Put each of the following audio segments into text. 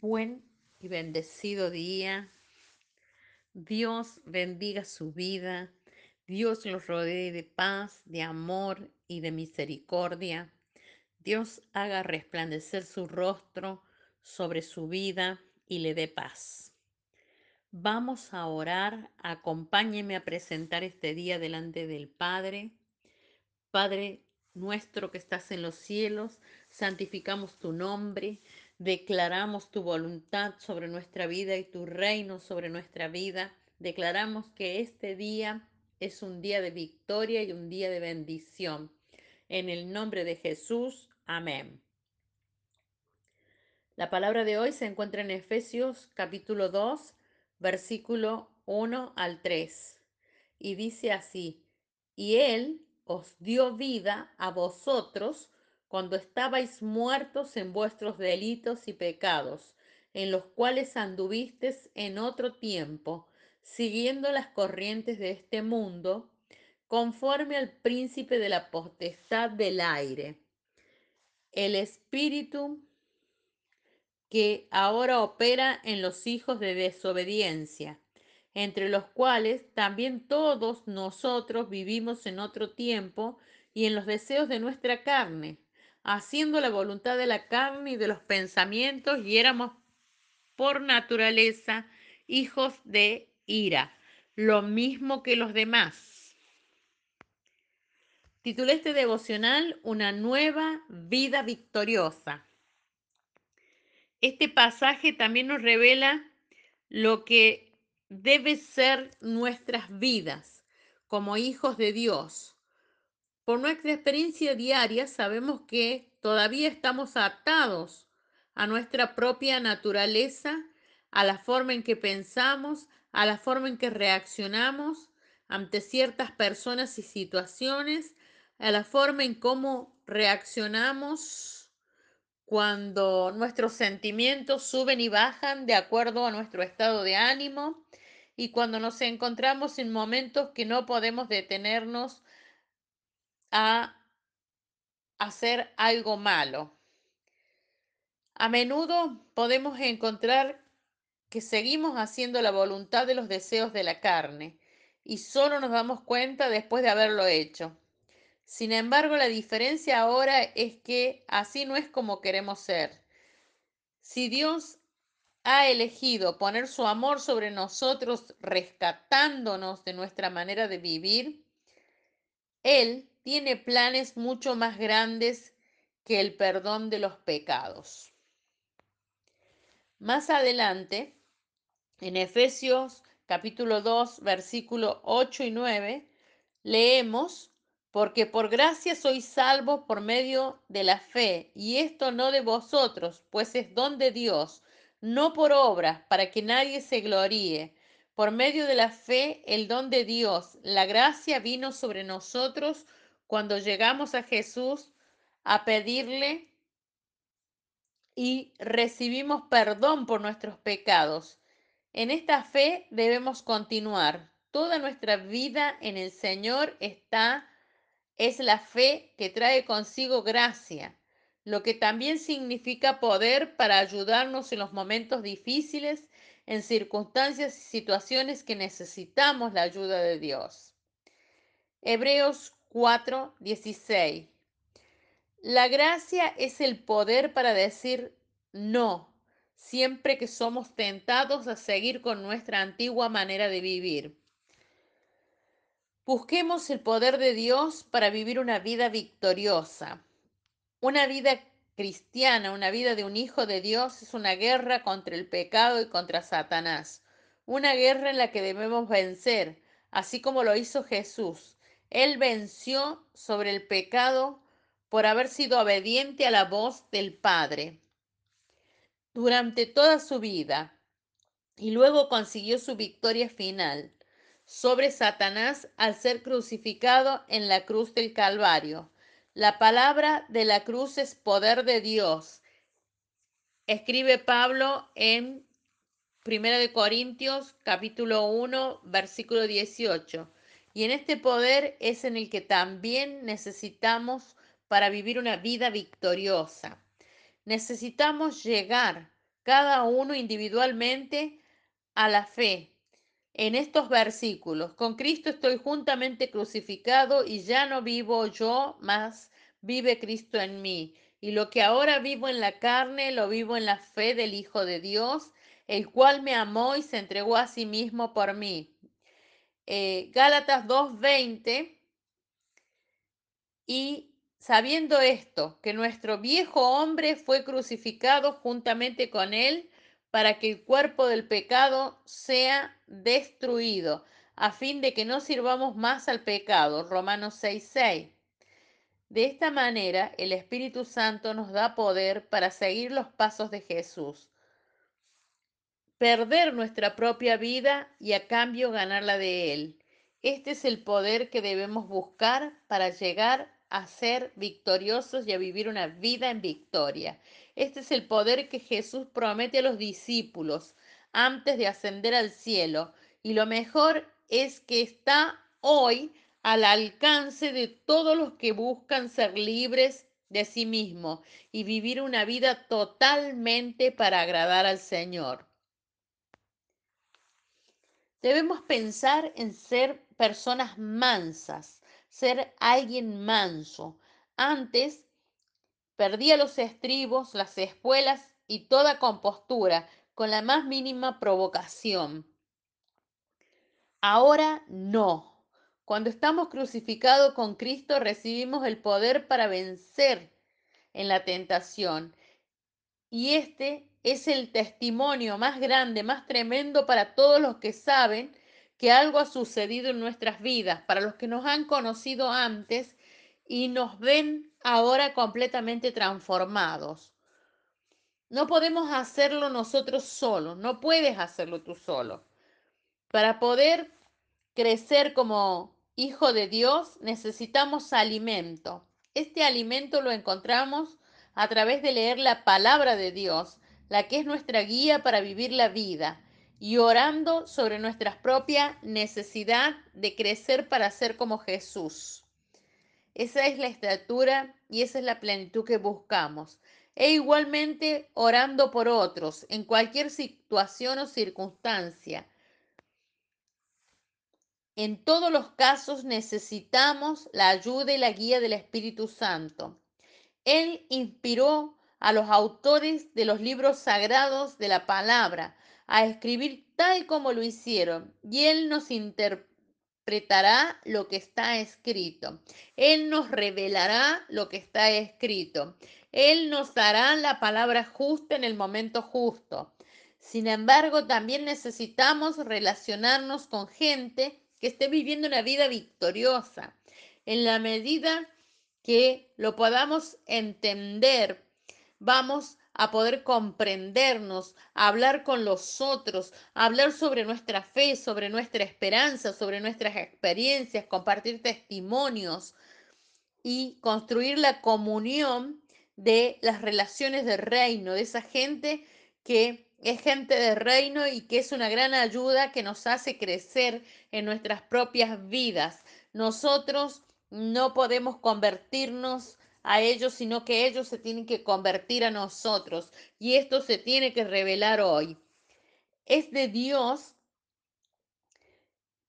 Buen y bendecido día. Dios bendiga su vida. Dios los rodee de paz, de amor y de misericordia. Dios haga resplandecer su rostro sobre su vida y le dé paz. Vamos a orar. Acompáñeme a presentar este día delante del Padre. Padre nuestro que estás en los cielos, santificamos tu nombre, declaramos tu voluntad sobre nuestra vida y tu reino sobre nuestra vida. Declaramos que este día es un día de victoria y un día de bendición. En el nombre de Jesús, amén. La palabra de hoy se encuentra en Efesios capítulo 2, versículo 1 al 3. Y dice así, y él os dio vida a vosotros cuando estabais muertos en vuestros delitos y pecados, en los cuales anduvisteis en otro tiempo, siguiendo las corrientes de este mundo, conforme al príncipe de la potestad del aire, el espíritu que ahora opera en los hijos de desobediencia entre los cuales también todos nosotros vivimos en otro tiempo y en los deseos de nuestra carne, haciendo la voluntad de la carne y de los pensamientos, y éramos por naturaleza hijos de ira, lo mismo que los demás. Titulé este devocional Una nueva vida victoriosa. Este pasaje también nos revela lo que debe ser nuestras vidas como hijos de Dios. Por nuestra experiencia diaria sabemos que todavía estamos atados a nuestra propia naturaleza, a la forma en que pensamos, a la forma en que reaccionamos ante ciertas personas y situaciones, a la forma en cómo reaccionamos cuando nuestros sentimientos suben y bajan de acuerdo a nuestro estado de ánimo, y cuando nos encontramos en momentos que no podemos detenernos a hacer algo malo. A menudo podemos encontrar que seguimos haciendo la voluntad de los deseos de la carne y solo nos damos cuenta después de haberlo hecho. Sin embargo, la diferencia ahora es que así no es como queremos ser. Si Dios ha elegido poner su amor sobre nosotros, rescatándonos de nuestra manera de vivir, Él tiene planes mucho más grandes que el perdón de los pecados. Más adelante, en Efesios capítulo 2, versículo 8 y 9, leemos, porque por gracia sois salvos por medio de la fe, y esto no de vosotros, pues es don de Dios no por obras, para que nadie se gloríe. Por medio de la fe, el don de Dios, la gracia vino sobre nosotros cuando llegamos a Jesús a pedirle y recibimos perdón por nuestros pecados. En esta fe debemos continuar. Toda nuestra vida en el Señor está, es la fe que trae consigo gracia lo que también significa poder para ayudarnos en los momentos difíciles, en circunstancias y situaciones que necesitamos la ayuda de Dios. Hebreos 4, 16. La gracia es el poder para decir no, siempre que somos tentados a seguir con nuestra antigua manera de vivir. Busquemos el poder de Dios para vivir una vida victoriosa. Una vida cristiana, una vida de un hijo de Dios es una guerra contra el pecado y contra Satanás. Una guerra en la que debemos vencer, así como lo hizo Jesús. Él venció sobre el pecado por haber sido obediente a la voz del Padre durante toda su vida y luego consiguió su victoria final sobre Satanás al ser crucificado en la cruz del Calvario. La palabra de la cruz es poder de Dios. Escribe Pablo en 1 de Corintios capítulo 1 versículo 18. Y en este poder es en el que también necesitamos para vivir una vida victoriosa. Necesitamos llegar cada uno individualmente a la fe. En estos versículos, con Cristo estoy juntamente crucificado y ya no vivo yo, más vive Cristo en mí. Y lo que ahora vivo en la carne, lo vivo en la fe del Hijo de Dios, el cual me amó y se entregó a sí mismo por mí. Eh, Gálatas 2.20 y sabiendo esto, que nuestro viejo hombre fue crucificado juntamente con él para que el cuerpo del pecado sea destruido, a fin de que no sirvamos más al pecado. Romanos 6:6. De esta manera, el Espíritu Santo nos da poder para seguir los pasos de Jesús perder nuestra propia vida y a cambio ganar la de Él. Este es el poder que debemos buscar para llegar a ser victoriosos y a vivir una vida en victoria. Este es el poder que Jesús promete a los discípulos antes de ascender al cielo. Y lo mejor es que está hoy al alcance de todos los que buscan ser libres de sí mismos y vivir una vida totalmente para agradar al Señor. Debemos pensar en ser personas mansas, ser alguien manso. Antes perdía los estribos, las espuelas y toda compostura con la más mínima provocación. Ahora no. Cuando estamos crucificados con Cristo recibimos el poder para vencer en la tentación. Y este es el testimonio más grande, más tremendo para todos los que saben que algo ha sucedido en nuestras vidas, para los que nos han conocido antes y nos ven ahora completamente transformados. No podemos hacerlo nosotros solos, no puedes hacerlo tú solo. Para poder crecer como hijo de Dios necesitamos alimento. Este alimento lo encontramos a través de leer la palabra de Dios, la que es nuestra guía para vivir la vida, y orando sobre nuestra propia necesidad de crecer para ser como Jesús. Esa es la estatura y esa es la plenitud que buscamos. E igualmente orando por otros en cualquier situación o circunstancia. En todos los casos necesitamos la ayuda y la guía del Espíritu Santo. Él inspiró a los autores de los libros sagrados de la palabra a escribir tal como lo hicieron y Él nos interpretará lo que está escrito. Él nos revelará lo que está escrito. Él nos dará la palabra justa en el momento justo. Sin embargo, también necesitamos relacionarnos con gente que esté viviendo una vida victoriosa. En la medida que lo podamos entender, vamos a poder comprendernos, hablar con los otros, hablar sobre nuestra fe, sobre nuestra esperanza, sobre nuestras experiencias, compartir testimonios y construir la comunión de las relaciones de reino, de esa gente que es gente de reino y que es una gran ayuda que nos hace crecer en nuestras propias vidas. Nosotros no podemos convertirnos a ellos, sino que ellos se tienen que convertir a nosotros. Y esto se tiene que revelar hoy. Es de Dios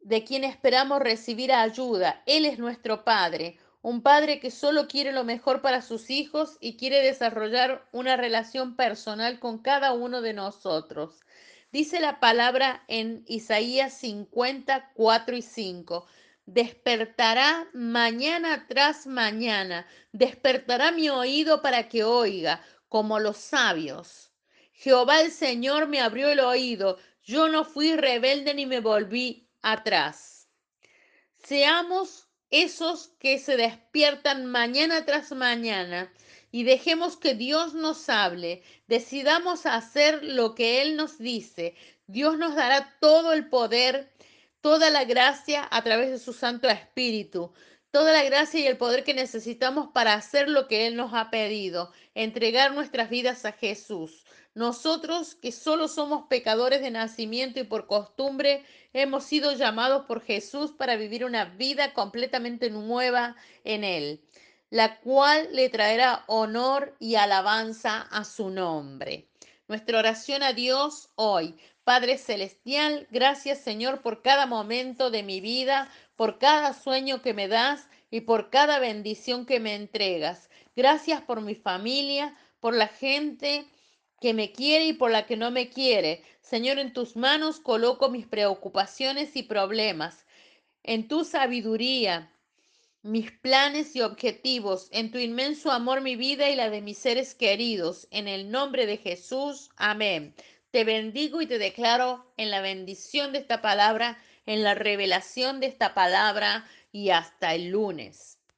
de quien esperamos recibir ayuda. Él es nuestro Padre, un Padre que solo quiere lo mejor para sus hijos y quiere desarrollar una relación personal con cada uno de nosotros. Dice la palabra en Isaías 54 y 5 despertará mañana tras mañana, despertará mi oído para que oiga, como los sabios. Jehová el Señor me abrió el oído, yo no fui rebelde ni me volví atrás. Seamos esos que se despiertan mañana tras mañana y dejemos que Dios nos hable, decidamos hacer lo que Él nos dice. Dios nos dará todo el poder toda la gracia a través de su Santo Espíritu, toda la gracia y el poder que necesitamos para hacer lo que Él nos ha pedido, entregar nuestras vidas a Jesús. Nosotros que solo somos pecadores de nacimiento y por costumbre, hemos sido llamados por Jesús para vivir una vida completamente nueva en Él, la cual le traerá honor y alabanza a su nombre. Nuestra oración a Dios hoy. Padre Celestial, gracias Señor por cada momento de mi vida, por cada sueño que me das y por cada bendición que me entregas. Gracias por mi familia, por la gente que me quiere y por la que no me quiere. Señor, en tus manos coloco mis preocupaciones y problemas. En tu sabiduría, mis planes y objetivos, en tu inmenso amor mi vida y la de mis seres queridos. En el nombre de Jesús, amén. Te bendigo y te declaro en la bendición de esta palabra, en la revelación de esta palabra y hasta el lunes.